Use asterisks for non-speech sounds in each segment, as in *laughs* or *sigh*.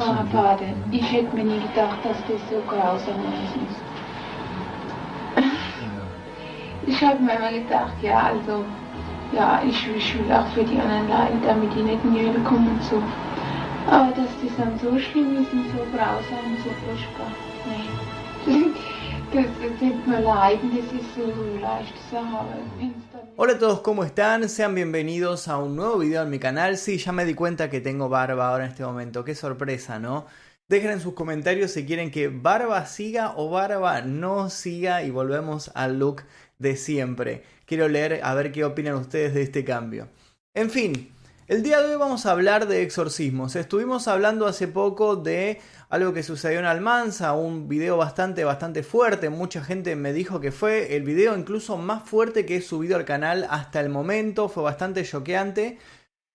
Ah, Vater, ich hätte mir nie gedacht, dass das so grausam ist. Ich habe mir immer gedacht, ja, also, ja, ich, ich will auch für die anderen leiden, damit die nicht Hölle kommen und so. Aber dass das dann so schlimm ist und so grausam und so furchtbar, nee. *laughs* Das, das tut mir leid, das ist so leicht zu sagen. Hola a todos, ¿cómo están? Sean bienvenidos a un nuevo video en mi canal. Sí, ya me di cuenta que tengo barba ahora en este momento. Qué sorpresa, ¿no? Dejen en sus comentarios si quieren que barba siga o barba no siga y volvemos al look de siempre. Quiero leer a ver qué opinan ustedes de este cambio. En fin, el día de hoy vamos a hablar de exorcismos. Estuvimos hablando hace poco de algo que sucedió en Almanza, un video bastante, bastante fuerte. Mucha gente me dijo que fue el video incluso más fuerte que he subido al canal hasta el momento. Fue bastante choqueante.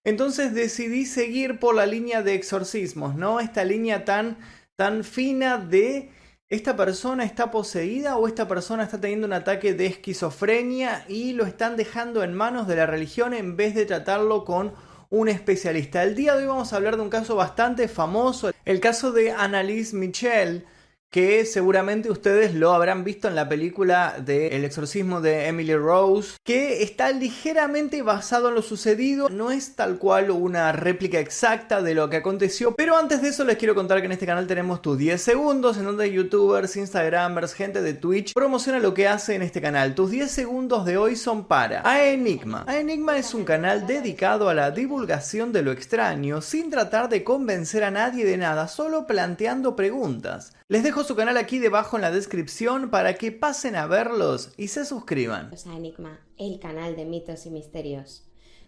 Entonces decidí seguir por la línea de exorcismos, ¿no? Esta línea tan, tan fina de esta persona está poseída o esta persona está teniendo un ataque de esquizofrenia y lo están dejando en manos de la religión en vez de tratarlo con un especialista. El día de hoy vamos a hablar de un caso bastante famoso, el caso de Annalise Michel, que seguramente ustedes lo habrán visto en la película de El exorcismo de Emily Rose, que está ligeramente basado en lo sucedido, no es tal cual una réplica exacta de lo que aconteció, pero antes de eso les quiero contar que en este canal tenemos tus 10 segundos en donde youtubers, instagramers, gente de Twitch promociona lo que hace en este canal. Tus 10 segundos de hoy son para Aenigma. Aenigma es un canal dedicado a la divulgación de lo extraño sin tratar de convencer a nadie de nada, solo planteando preguntas. Les dejo su canal aquí debajo en la descripción para que pasen a verlos y se suscriban. A Enigma, el canal de mitos y misterios.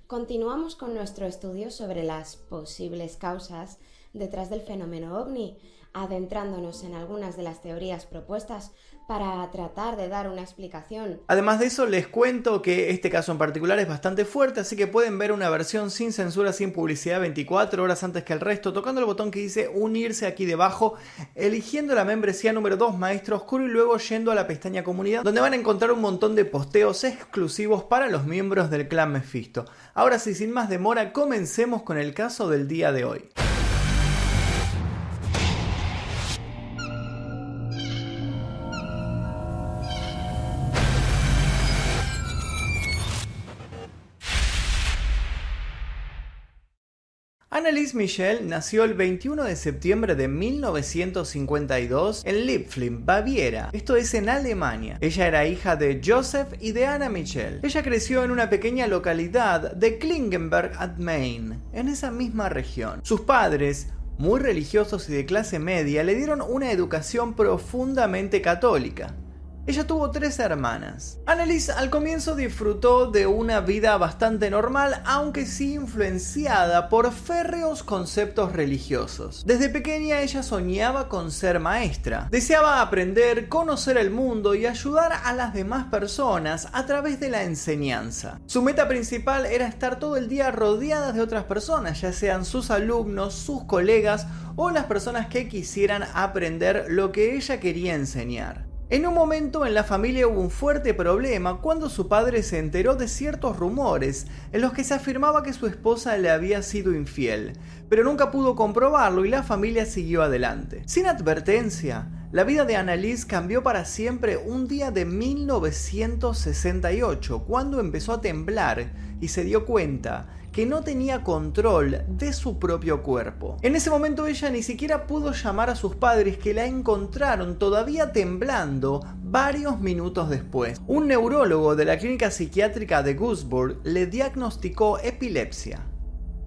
Continuamos con nuestro estudio sobre las posibles causas detrás del fenómeno ovni, adentrándonos en algunas de las teorías propuestas para tratar de dar una explicación. Además de eso, les cuento que este caso en particular es bastante fuerte, así que pueden ver una versión sin censura, sin publicidad 24 horas antes que el resto, tocando el botón que dice unirse aquí debajo, eligiendo la membresía número 2 Maestro Oscuro y luego yendo a la pestaña comunidad, donde van a encontrar un montón de posteos exclusivos para los miembros del clan Mephisto. Ahora sí, sin más demora, comencemos con el caso del día de hoy. Annelies Michel nació el 21 de septiembre de 1952 en Liebflim, Baviera. Esto es en Alemania. Ella era hija de Joseph y de Anna Michel. Ella creció en una pequeña localidad de Klingenberg ad Main, en esa misma región. Sus padres, muy religiosos y de clase media, le dieron una educación profundamente católica. Ella tuvo tres hermanas. Annelies al comienzo disfrutó de una vida bastante normal, aunque sí influenciada por férreos conceptos religiosos. Desde pequeña ella soñaba con ser maestra. Deseaba aprender, conocer el mundo y ayudar a las demás personas a través de la enseñanza. Su meta principal era estar todo el día rodeada de otras personas, ya sean sus alumnos, sus colegas o las personas que quisieran aprender lo que ella quería enseñar. En un momento en la familia hubo un fuerte problema cuando su padre se enteró de ciertos rumores en los que se afirmaba que su esposa le había sido infiel, pero nunca pudo comprobarlo y la familia siguió adelante. Sin advertencia, la vida de Annalise cambió para siempre un día de 1968, cuando empezó a temblar y se dio cuenta que no tenía control de su propio cuerpo. En ese momento ella ni siquiera pudo llamar a sus padres que la encontraron todavía temblando varios minutos después. Un neurólogo de la clínica psiquiátrica de Gussburg le diagnosticó epilepsia.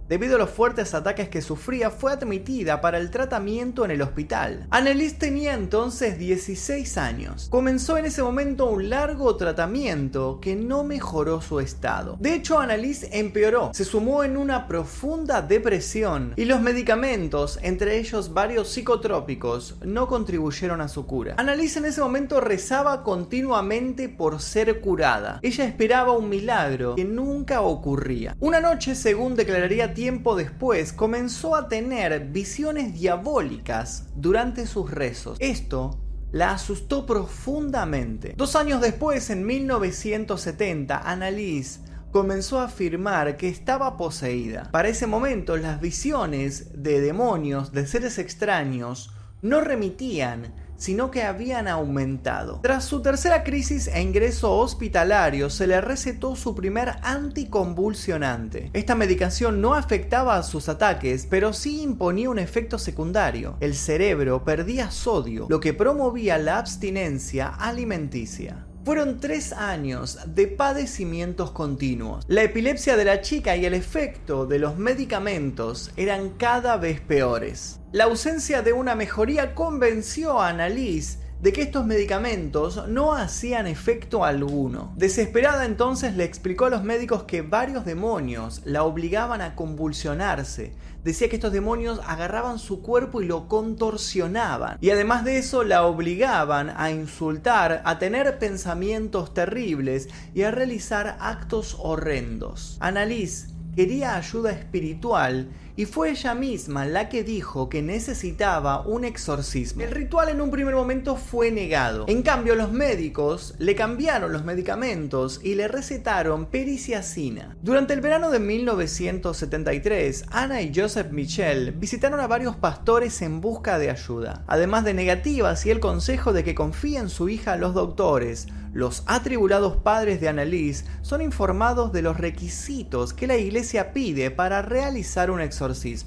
Debido a los fuertes ataques que sufría, fue admitida para el tratamiento en el hospital. Annelies tenía entonces 16 años. Comenzó en ese momento un largo tratamiento que no mejoró su estado. De hecho, Annelies empeoró, se sumó en una profunda depresión y los medicamentos, entre ellos varios psicotrópicos, no contribuyeron a su cura. Annelies en ese momento rezaba continuamente por ser curada. Ella esperaba un milagro que nunca ocurría. Una noche, según declararía tiempo después comenzó a tener visiones diabólicas durante sus rezos. Esto la asustó profundamente. Dos años después, en 1970, Annalise comenzó a afirmar que estaba poseída. Para ese momento las visiones de demonios, de seres extraños, no remitían, sino que habían aumentado. Tras su tercera crisis e ingreso hospitalario, se le recetó su primer anticonvulsionante. Esta medicación no afectaba a sus ataques, pero sí imponía un efecto secundario. El cerebro perdía sodio, lo que promovía la abstinencia alimenticia. Fueron tres años de padecimientos continuos. La epilepsia de la chica y el efecto de los medicamentos eran cada vez peores. La ausencia de una mejoría convenció a Annalise de que estos medicamentos no hacían efecto alguno. Desesperada entonces le explicó a los médicos que varios demonios la obligaban a convulsionarse. Decía que estos demonios agarraban su cuerpo y lo contorsionaban. Y además de eso la obligaban a insultar, a tener pensamientos terribles y a realizar actos horrendos. Annalise quería ayuda espiritual y fue ella misma la que dijo que necesitaba un exorcismo. El ritual en un primer momento fue negado. En cambio, los médicos le cambiaron los medicamentos y le recetaron periciacina. Durante el verano de 1973, Ana y Joseph Michel visitaron a varios pastores en busca de ayuda. Además de negativas y el consejo de que confíen en su hija a los doctores, los atribulados padres de Annalise son informados de los requisitos que la iglesia pide para realizar un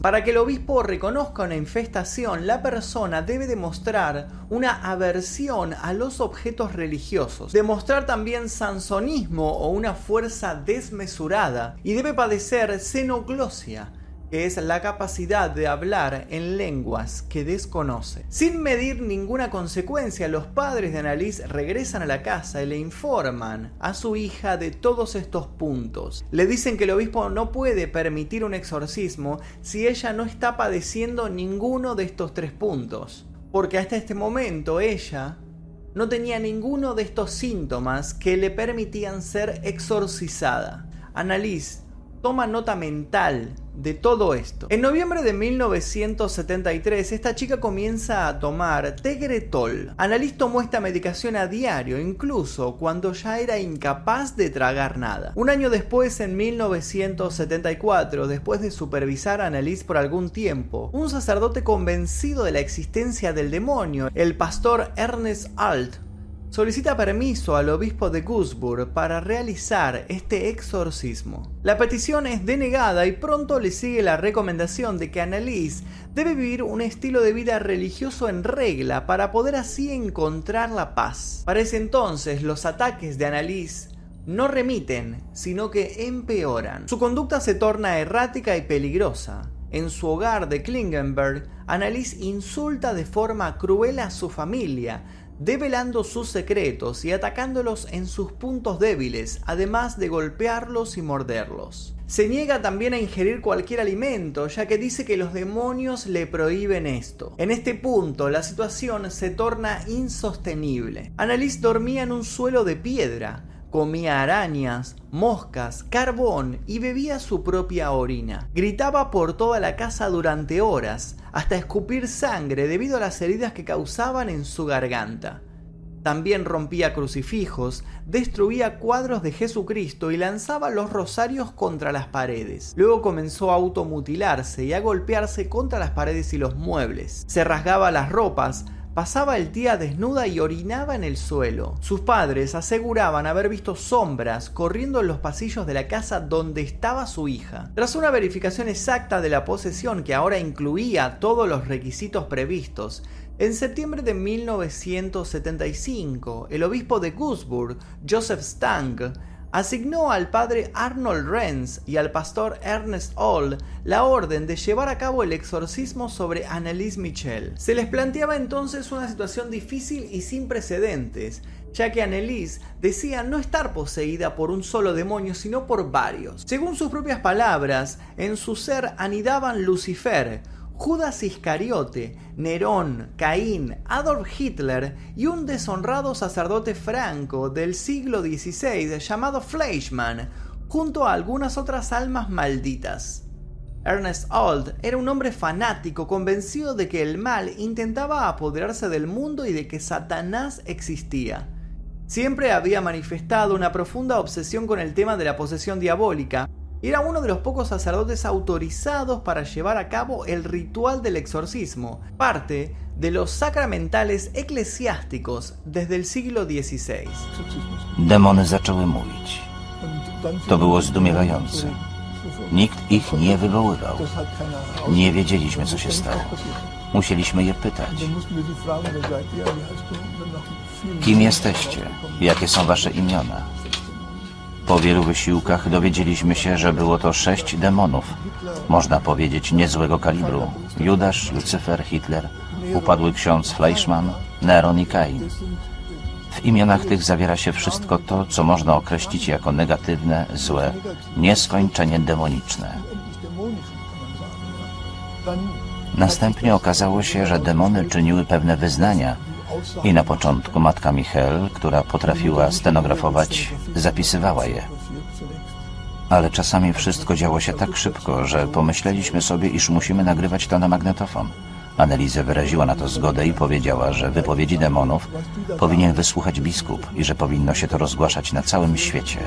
Para que el obispo reconozca una infestación, la persona debe demostrar una aversión a los objetos religiosos, demostrar también sansonismo o una fuerza desmesurada y debe padecer xenoglosia que es la capacidad de hablar en lenguas que desconoce. Sin medir ninguna consecuencia, los padres de Annalise regresan a la casa y le informan a su hija de todos estos puntos. Le dicen que el obispo no puede permitir un exorcismo si ella no está padeciendo ninguno de estos tres puntos. Porque hasta este momento ella no tenía ninguno de estos síntomas que le permitían ser exorcizada. Annalise toma nota mental de todo esto. En noviembre de 1973, esta chica comienza a tomar Tegretol. Annalise tomó esta medicación a diario, incluso cuando ya era incapaz de tragar nada. Un año después, en 1974, después de supervisar a Annalise por algún tiempo, un sacerdote convencido de la existencia del demonio, el pastor Ernest Alt, solicita permiso al obispo de Gusburg para realizar este exorcismo. La petición es denegada y pronto le sigue la recomendación de que Annalise debe vivir un estilo de vida religioso en regla para poder así encontrar la paz. Para ese entonces los ataques de Annalise no remiten, sino que empeoran. Su conducta se torna errática y peligrosa. En su hogar de Klingenberg, Annalise insulta de forma cruel a su familia, develando sus secretos y atacándolos en sus puntos débiles, además de golpearlos y morderlos. Se niega también a ingerir cualquier alimento, ya que dice que los demonios le prohíben esto. En este punto, la situación se torna insostenible. Annalise dormía en un suelo de piedra, comía arañas, moscas, carbón y bebía su propia orina. Gritaba por toda la casa durante horas, hasta escupir sangre debido a las heridas que causaban en su garganta. También rompía crucifijos, destruía cuadros de Jesucristo y lanzaba los rosarios contra las paredes. Luego comenzó a automutilarse y a golpearse contra las paredes y los muebles. Se rasgaba las ropas, pasaba el día desnuda y orinaba en el suelo. Sus padres aseguraban haber visto sombras corriendo en los pasillos de la casa donde estaba su hija. Tras una verificación exacta de la posesión que ahora incluía todos los requisitos previstos, en septiembre de 1975, el obispo de Gusburg, Joseph Stang, asignó al padre Arnold Renz y al pastor Ernest Oll la orden de llevar a cabo el exorcismo sobre Annelise Michel. Se les planteaba entonces una situación difícil y sin precedentes, ya que Annelise decía no estar poseída por un solo demonio, sino por varios. Según sus propias palabras, en su ser anidaban Lucifer, Judas Iscariote, Nerón, Caín, Adolf Hitler y un deshonrado sacerdote franco del siglo XVI llamado Fleischmann, junto a algunas otras almas malditas. Ernest Old era un hombre fanático convencido de que el mal intentaba apoderarse del mundo y de que Satanás existía. Siempre había manifestado una profunda obsesión con el tema de la posesión diabólica era uno de los pocos sacerdotes autorizados para llevar a cabo el ritual del exorcismo, parte de los sacramentales eclesiásticos desde el siglo XVI. Demony zaczęły mówić. To było zdumiewające. Nikt ich nie wywoływał. Nie wiedzieliśmy, co się stało. Musieliśmy je pytać. Kim jesteście? Jakie są wasze imiona? Po wielu wysiłkach dowiedzieliśmy się, że było to sześć demonów. Można powiedzieć niezłego kalibru. Judasz, Lucyfer, Hitler, upadły ksiądz Fleischmann, Neron i Kain. W imionach tych zawiera się wszystko to, co można określić jako negatywne, złe, nieskończenie demoniczne. Następnie okazało się, że demony czyniły pewne wyznania i na początku matka Michel, która potrafiła stenografować, zapisywała je. Ale czasami wszystko działo się tak szybko, że pomyśleliśmy sobie, iż musimy nagrywać to na magnetofon. Analizę wyraziła na to zgodę i powiedziała, że wypowiedzi demonów powinien wysłuchać biskup i że powinno się to rozgłaszać na całym świecie.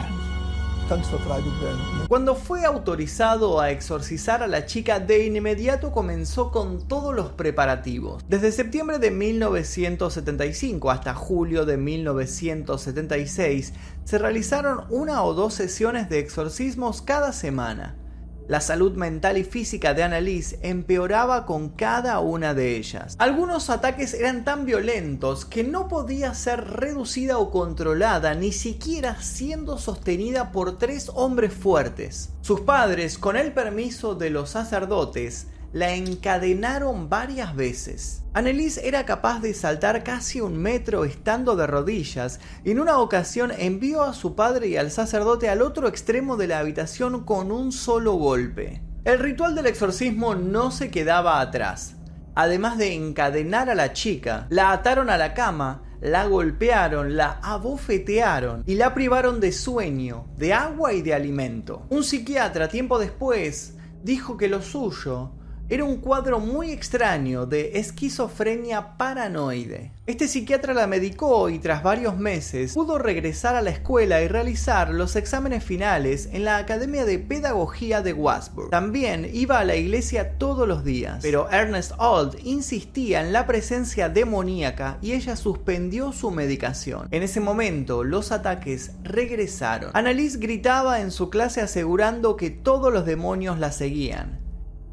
Cuando fue autorizado a exorcizar a la chica, de inmediato comenzó con todos los preparativos. Desde septiembre de 1975 hasta julio de 1976 se realizaron una o dos sesiones de exorcismos cada semana. La salud mental y física de Annalise empeoraba con cada una de ellas. Algunos ataques eran tan violentos que no podía ser reducida o controlada ni siquiera siendo sostenida por tres hombres fuertes. Sus padres, con el permiso de los sacerdotes, la encadenaron varias veces. Annelise era capaz de saltar casi un metro estando de rodillas y en una ocasión envió a su padre y al sacerdote al otro extremo de la habitación con un solo golpe. El ritual del exorcismo no se quedaba atrás. Además de encadenar a la chica, la ataron a la cama, la golpearon, la abofetearon y la privaron de sueño, de agua y de alimento. Un psiquiatra tiempo después dijo que lo suyo era un cuadro muy extraño de esquizofrenia paranoide. Este psiquiatra la medicó y tras varios meses pudo regresar a la escuela y realizar los exámenes finales en la Academia de Pedagogía de Wasburg. También iba a la iglesia todos los días, pero Ernest Old insistía en la presencia demoníaca y ella suspendió su medicación. En ese momento los ataques regresaron. Annalise gritaba en su clase asegurando que todos los demonios la seguían.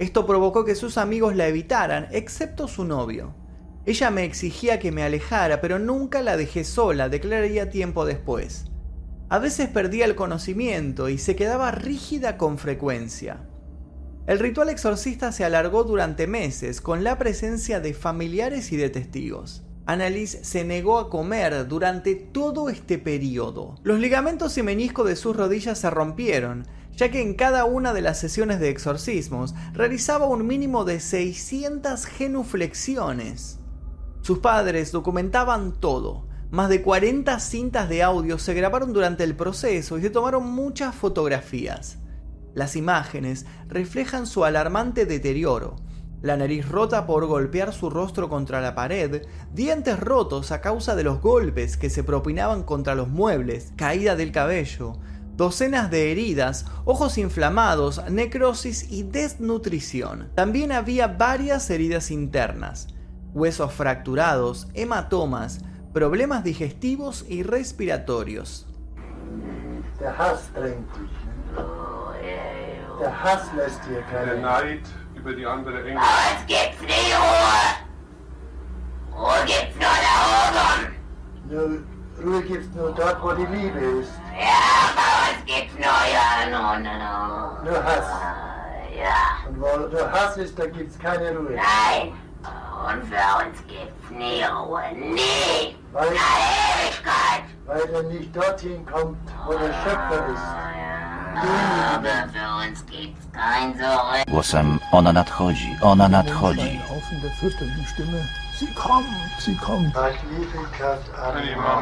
Esto provocó que sus amigos la evitaran, excepto su novio. Ella me exigía que me alejara, pero nunca la dejé sola, declararía tiempo después. A veces perdía el conocimiento y se quedaba rígida con frecuencia. El ritual exorcista se alargó durante meses con la presencia de familiares y de testigos. Annalise se negó a comer durante todo este periodo. Los ligamentos y meniscos de sus rodillas se rompieron ya que en cada una de las sesiones de exorcismos realizaba un mínimo de 600 genuflexiones. Sus padres documentaban todo. Más de 40 cintas de audio se grabaron durante el proceso y se tomaron muchas fotografías. Las imágenes reflejan su alarmante deterioro, la nariz rota por golpear su rostro contra la pared, dientes rotos a causa de los golpes que se propinaban contra los muebles, caída del cabello, docenas de heridas, ojos inflamados, necrosis y desnutrición. También había varias heridas internas, huesos fracturados, hematomas, problemas digestivos y respiratorios. Ruhe gibt's nur dort, wo die Liebe ist. Ja, ja, no, no, no. Nur Hass. Ja, Und wo nur Hass ist, da gibt's keine Ruhe. nein. Und für uns gibt's nie Ruhe. Nie. Weil, Na, Ewigkeit. weil er nicht dorthin kommt, wo der Schöpfer ist. Ja, aber für uns gibt's kein Zurück. Głosem ona nadchodzi, ona nadchodzi. Stimme. Sie kommt, sie kommt. Magnificat Anima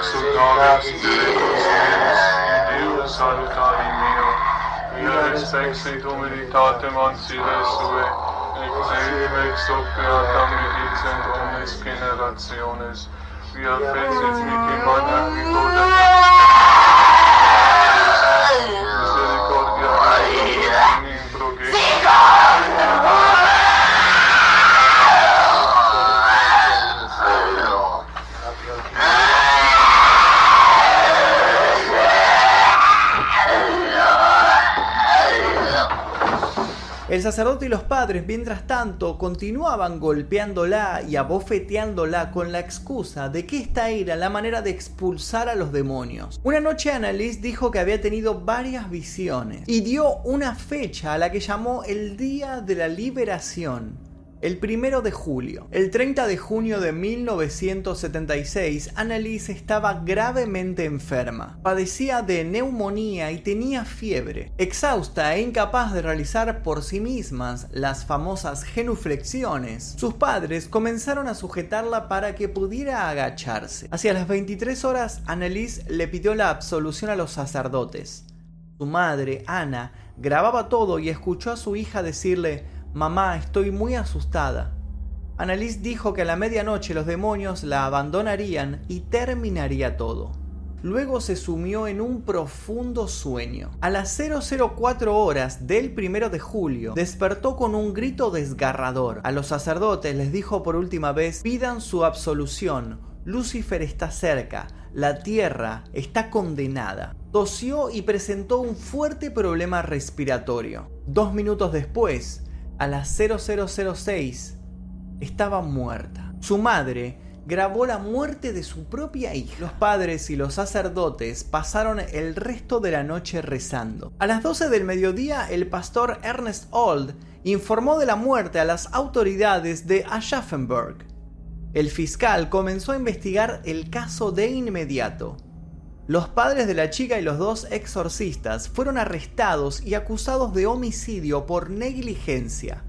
exultamus Deus, Deus salutari meo, illa respexit humilitatem ansile sue, et eum ex opeatam medicent omnes generationes, via fecit mihi magna quidodam, El sacerdote y los padres, mientras tanto, continuaban golpeándola y abofeteándola con la excusa de que esta era la manera de expulsar a los demonios. Una noche Annalise dijo que había tenido varias visiones y dio una fecha a la que llamó el Día de la Liberación. El primero de julio. El 30 de junio de 1976, Annalise estaba gravemente enferma. Padecía de neumonía y tenía fiebre. Exhausta e incapaz de realizar por sí mismas las famosas genuflexiones, sus padres comenzaron a sujetarla para que pudiera agacharse. Hacia las 23 horas, Annalise le pidió la absolución a los sacerdotes. Su madre, Ana, grababa todo y escuchó a su hija decirle Mamá, estoy muy asustada. Annalise dijo que a la medianoche los demonios la abandonarían y terminaría todo. Luego se sumió en un profundo sueño. A las 004 horas del primero de julio despertó con un grito desgarrador. A los sacerdotes les dijo por última vez: pidan su absolución. Lucifer está cerca. La tierra está condenada. Tosió y presentó un fuerte problema respiratorio. Dos minutos después, a las 0006 estaba muerta. Su madre grabó la muerte de su propia hija. Los padres y los sacerdotes pasaron el resto de la noche rezando. A las 12 del mediodía, el pastor Ernest Old informó de la muerte a las autoridades de Aschaffenburg. El fiscal comenzó a investigar el caso de inmediato. Los padres de la chica y los dos exorcistas fueron arrestados y acusados de homicidio por negligencia.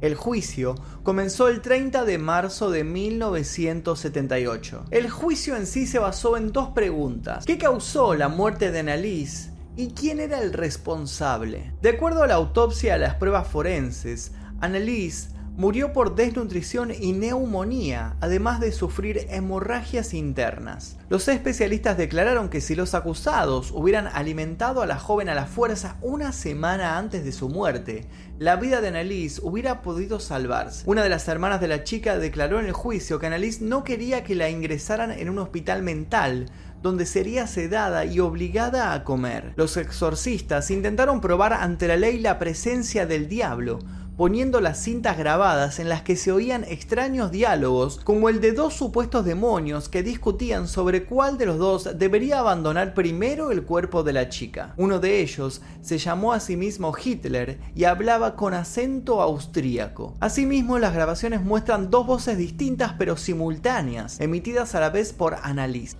El juicio comenzó el 30 de marzo de 1978. El juicio en sí se basó en dos preguntas. ¿Qué causó la muerte de Annalise? ¿Y quién era el responsable? De acuerdo a la autopsia y las pruebas forenses, Annalise murió por desnutrición y neumonía, además de sufrir hemorragias internas. Los especialistas declararon que si los acusados hubieran alimentado a la joven a la fuerza una semana antes de su muerte, la vida de Annalise hubiera podido salvarse. Una de las hermanas de la chica declaró en el juicio que Annalise no quería que la ingresaran en un hospital mental, donde sería sedada y obligada a comer. Los exorcistas intentaron probar ante la ley la presencia del diablo, poniendo las cintas grabadas en las que se oían extraños diálogos como el de dos supuestos demonios que discutían sobre cuál de los dos debería abandonar primero el cuerpo de la chica. Uno de ellos se llamó a sí mismo Hitler y hablaba con acento austríaco. Asimismo, las grabaciones muestran dos voces distintas pero simultáneas, emitidas a la vez por Annalise.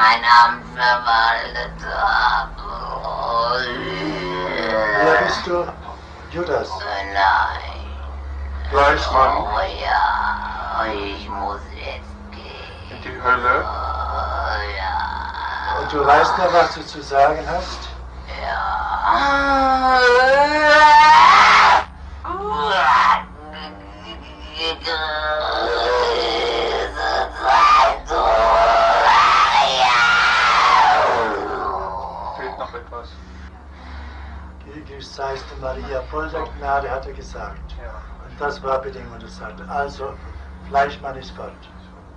Mein Amt verwaltet habe. Wer bist du? Judas. Nein. Fleischmann Oh ja. Ich muss jetzt gehen. in die Hölle. Oh ja. Und du weißt noch, was du zu sagen hast? Fehlt Maria.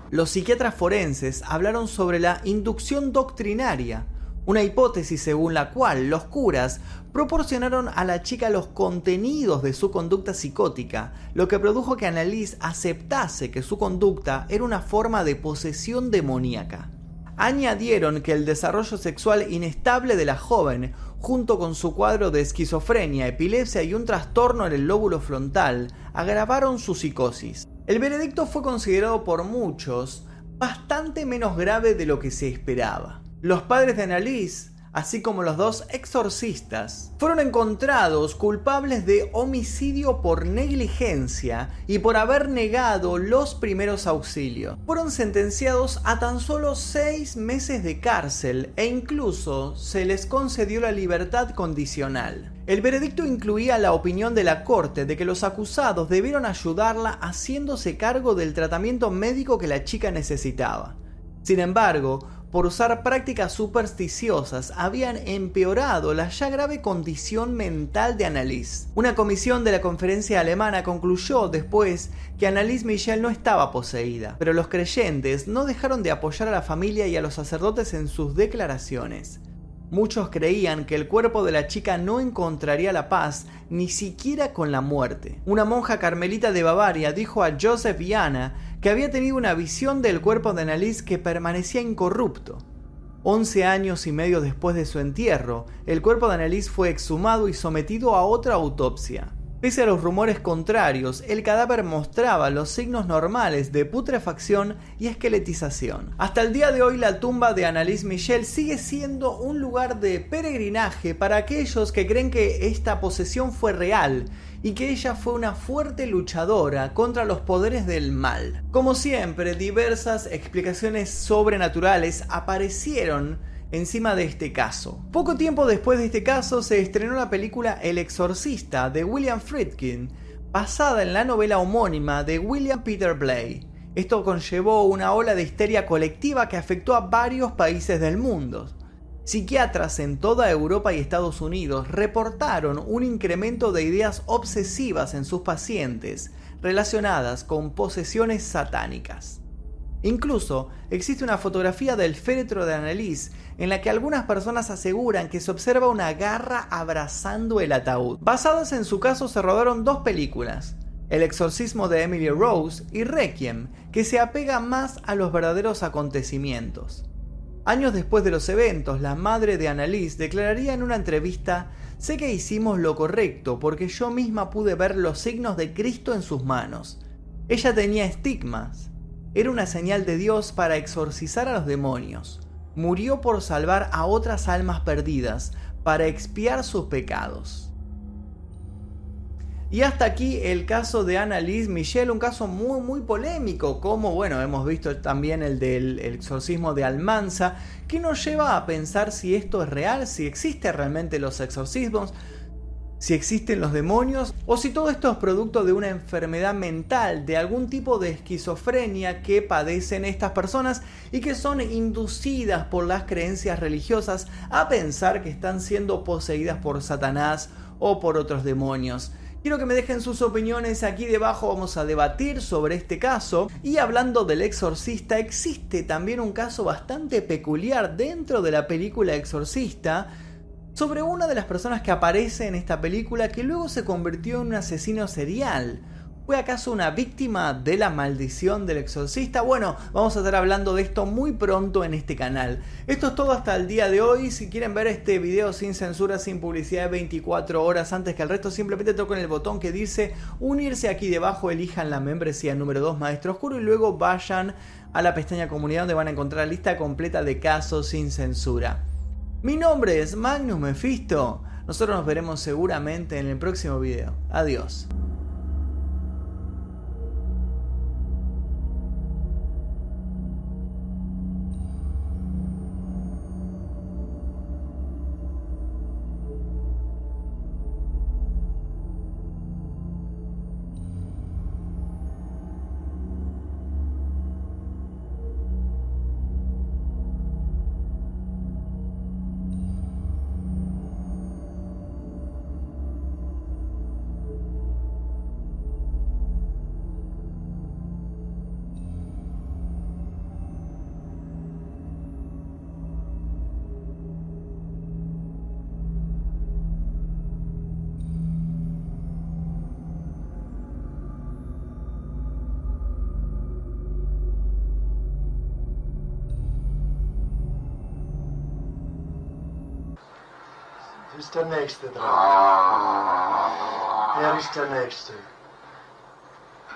Los psiquiatras forenses hablaron sobre la inducción doctrinaria, una hipótesis según la cual los curas proporcionaron a la chica los contenidos de su conducta psicótica, lo que produjo que Annalise aceptase que su conducta era una forma de posesión demoníaca. Añadieron que el desarrollo sexual inestable de la joven, junto con su cuadro de esquizofrenia, epilepsia y un trastorno en el lóbulo frontal, agravaron su psicosis. El veredicto fue considerado por muchos bastante menos grave de lo que se esperaba. Los padres de Annalise así como los dos exorcistas, fueron encontrados culpables de homicidio por negligencia y por haber negado los primeros auxilios. Fueron sentenciados a tan solo seis meses de cárcel e incluso se les concedió la libertad condicional. El veredicto incluía la opinión de la corte de que los acusados debieron ayudarla haciéndose cargo del tratamiento médico que la chica necesitaba. Sin embargo, por usar prácticas supersticiosas habían empeorado la ya grave condición mental de Annalise. Una comisión de la conferencia alemana concluyó después que Annalise Michel no estaba poseída, pero los creyentes no dejaron de apoyar a la familia y a los sacerdotes en sus declaraciones. Muchos creían que el cuerpo de la chica no encontraría la paz ni siquiera con la muerte. Una monja carmelita de Bavaria dijo a Joseph y Anna que había tenido una visión del cuerpo de Annalise que permanecía incorrupto. Once años y medio después de su entierro, el cuerpo de Annalise fue exhumado y sometido a otra autopsia. Pese a los rumores contrarios, el cadáver mostraba los signos normales de putrefacción y esqueletización. Hasta el día de hoy la tumba de Annalise Michel sigue siendo un lugar de peregrinaje para aquellos que creen que esta posesión fue real y que ella fue una fuerte luchadora contra los poderes del mal. Como siempre, diversas explicaciones sobrenaturales aparecieron encima de este caso. Poco tiempo después de este caso se estrenó la película El Exorcista de William Friedkin, basada en la novela homónima de William Peter Bly. Esto conllevó una ola de histeria colectiva que afectó a varios países del mundo. Psiquiatras en toda Europa y Estados Unidos reportaron un incremento de ideas obsesivas en sus pacientes relacionadas con posesiones satánicas. Incluso existe una fotografía del féretro de Annalise en la que algunas personas aseguran que se observa una garra abrazando el ataúd. Basadas en su caso se rodaron dos películas, El exorcismo de Emily Rose y Requiem, que se apega más a los verdaderos acontecimientos. Años después de los eventos, la madre de Annalise declararía en una entrevista, sé que hicimos lo correcto porque yo misma pude ver los signos de Cristo en sus manos. Ella tenía estigmas. Era una señal de Dios para exorcizar a los demonios. Murió por salvar a otras almas perdidas, para expiar sus pecados. Y hasta aquí el caso de Annalise Michel, un caso muy muy polémico, como bueno, hemos visto también el del exorcismo de Almanza, que nos lleva a pensar si esto es real, si existen realmente los exorcismos, si existen los demonios, o si todo esto es producto de una enfermedad mental, de algún tipo de esquizofrenia que padecen estas personas y que son inducidas por las creencias religiosas a pensar que están siendo poseídas por Satanás o por otros demonios. Quiero que me dejen sus opiniones aquí debajo, vamos a debatir sobre este caso. Y hablando del exorcista, existe también un caso bastante peculiar dentro de la película Exorcista sobre una de las personas que aparece en esta película que luego se convirtió en un asesino serial. ¿Fue acaso una víctima de la maldición del exorcista? Bueno, vamos a estar hablando de esto muy pronto en este canal. Esto es todo hasta el día de hoy. Si quieren ver este video sin censura, sin publicidad, 24 horas antes que el resto, simplemente toquen el botón que dice unirse aquí debajo, elijan la membresía número 2 Maestro Oscuro y luego vayan a la pestaña comunidad donde van a encontrar la lista completa de casos sin censura. Mi nombre es Magnus Mephisto. Nosotros nos veremos seguramente en el próximo video. Adiós. Ist der Nächste dran. Wer ist der Nächste?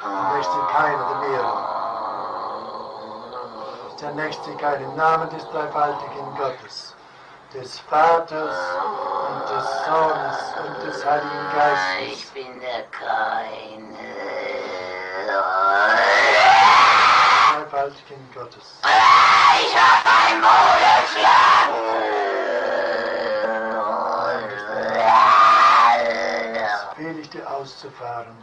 Der Nächste keiner, der mehrere. Ist der Nächste kein im Namen des dreifaltigen Gottes. des Vaters und des Sohnes und des Heiligen Geistes. Ich bin der keine. Dreifaltigen Gottes. Ich hab mein Bruder Benedikt auszufahren.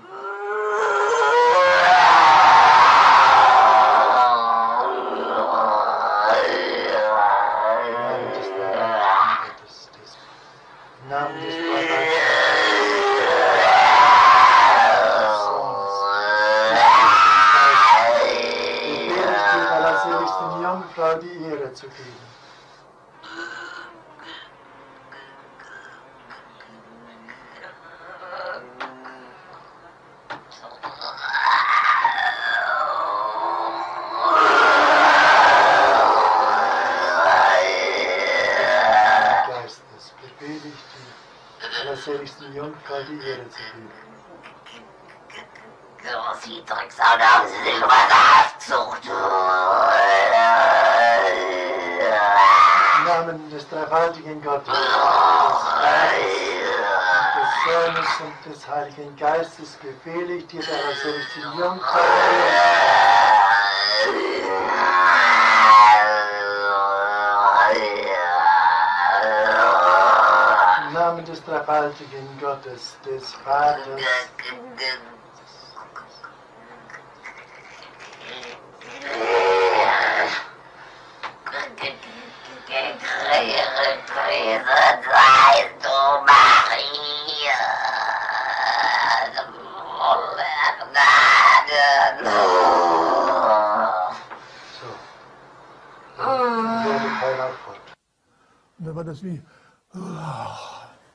Sie Drecksau, da haben Sie sich über Haftzucht. Im Namen des dreifaltigen Gottes, des Vaters und des Sohnes und des Heiligen Geistes befehle ich dir, der allerseligsten Jungfrau die Ehre zu geben. Im Namen des dreifaltigen Gottes, des Vaters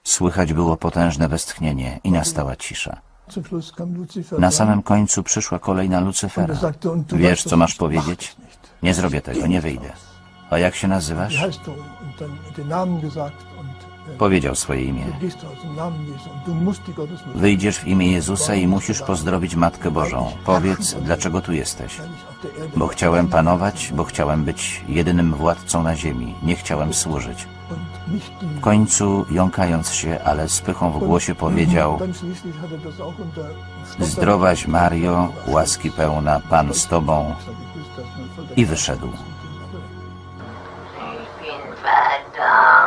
Słychać było potężne westchnienie i nastała cisza. Na samym końcu przyszła kolej na Lucyfera. Wiesz, co masz powiedzieć? Nie zrobię tego, nie wyjdę. A jak się nazywasz? Powiedział swoje imię. Wyjdziesz w imię Jezusa i musisz pozdrowić Matkę Bożą. Powiedz, dlaczego tu jesteś. Bo chciałem panować, bo chciałem być jedynym władcą na ziemi. Nie chciałem służyć. W końcu, jąkając się, ale z pychą w głosie powiedział Zdrowaś Mario, łaski pełna, Pan z Tobą i wyszedł. Yeah! *laughs*